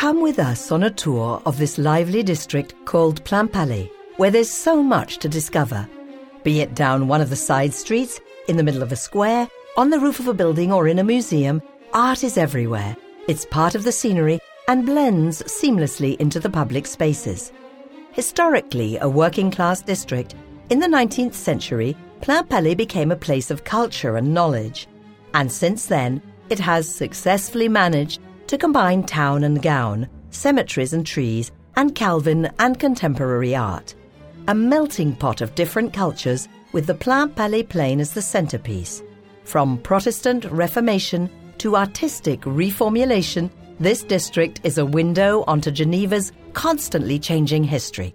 Come with us on a tour of this lively district called Plainpalais, where there's so much to discover. Be it down one of the side streets, in the middle of a square, on the roof of a building, or in a museum, art is everywhere. It's part of the scenery and blends seamlessly into the public spaces. Historically a working class district, in the 19th century, Plainpalais became a place of culture and knowledge. And since then, it has successfully managed to combine town and gown, cemeteries and trees, and Calvin and contemporary art. A melting pot of different cultures with the Plainpalais Plain as the centerpiece. From Protestant Reformation to artistic reformulation, this district is a window onto Geneva's constantly changing history.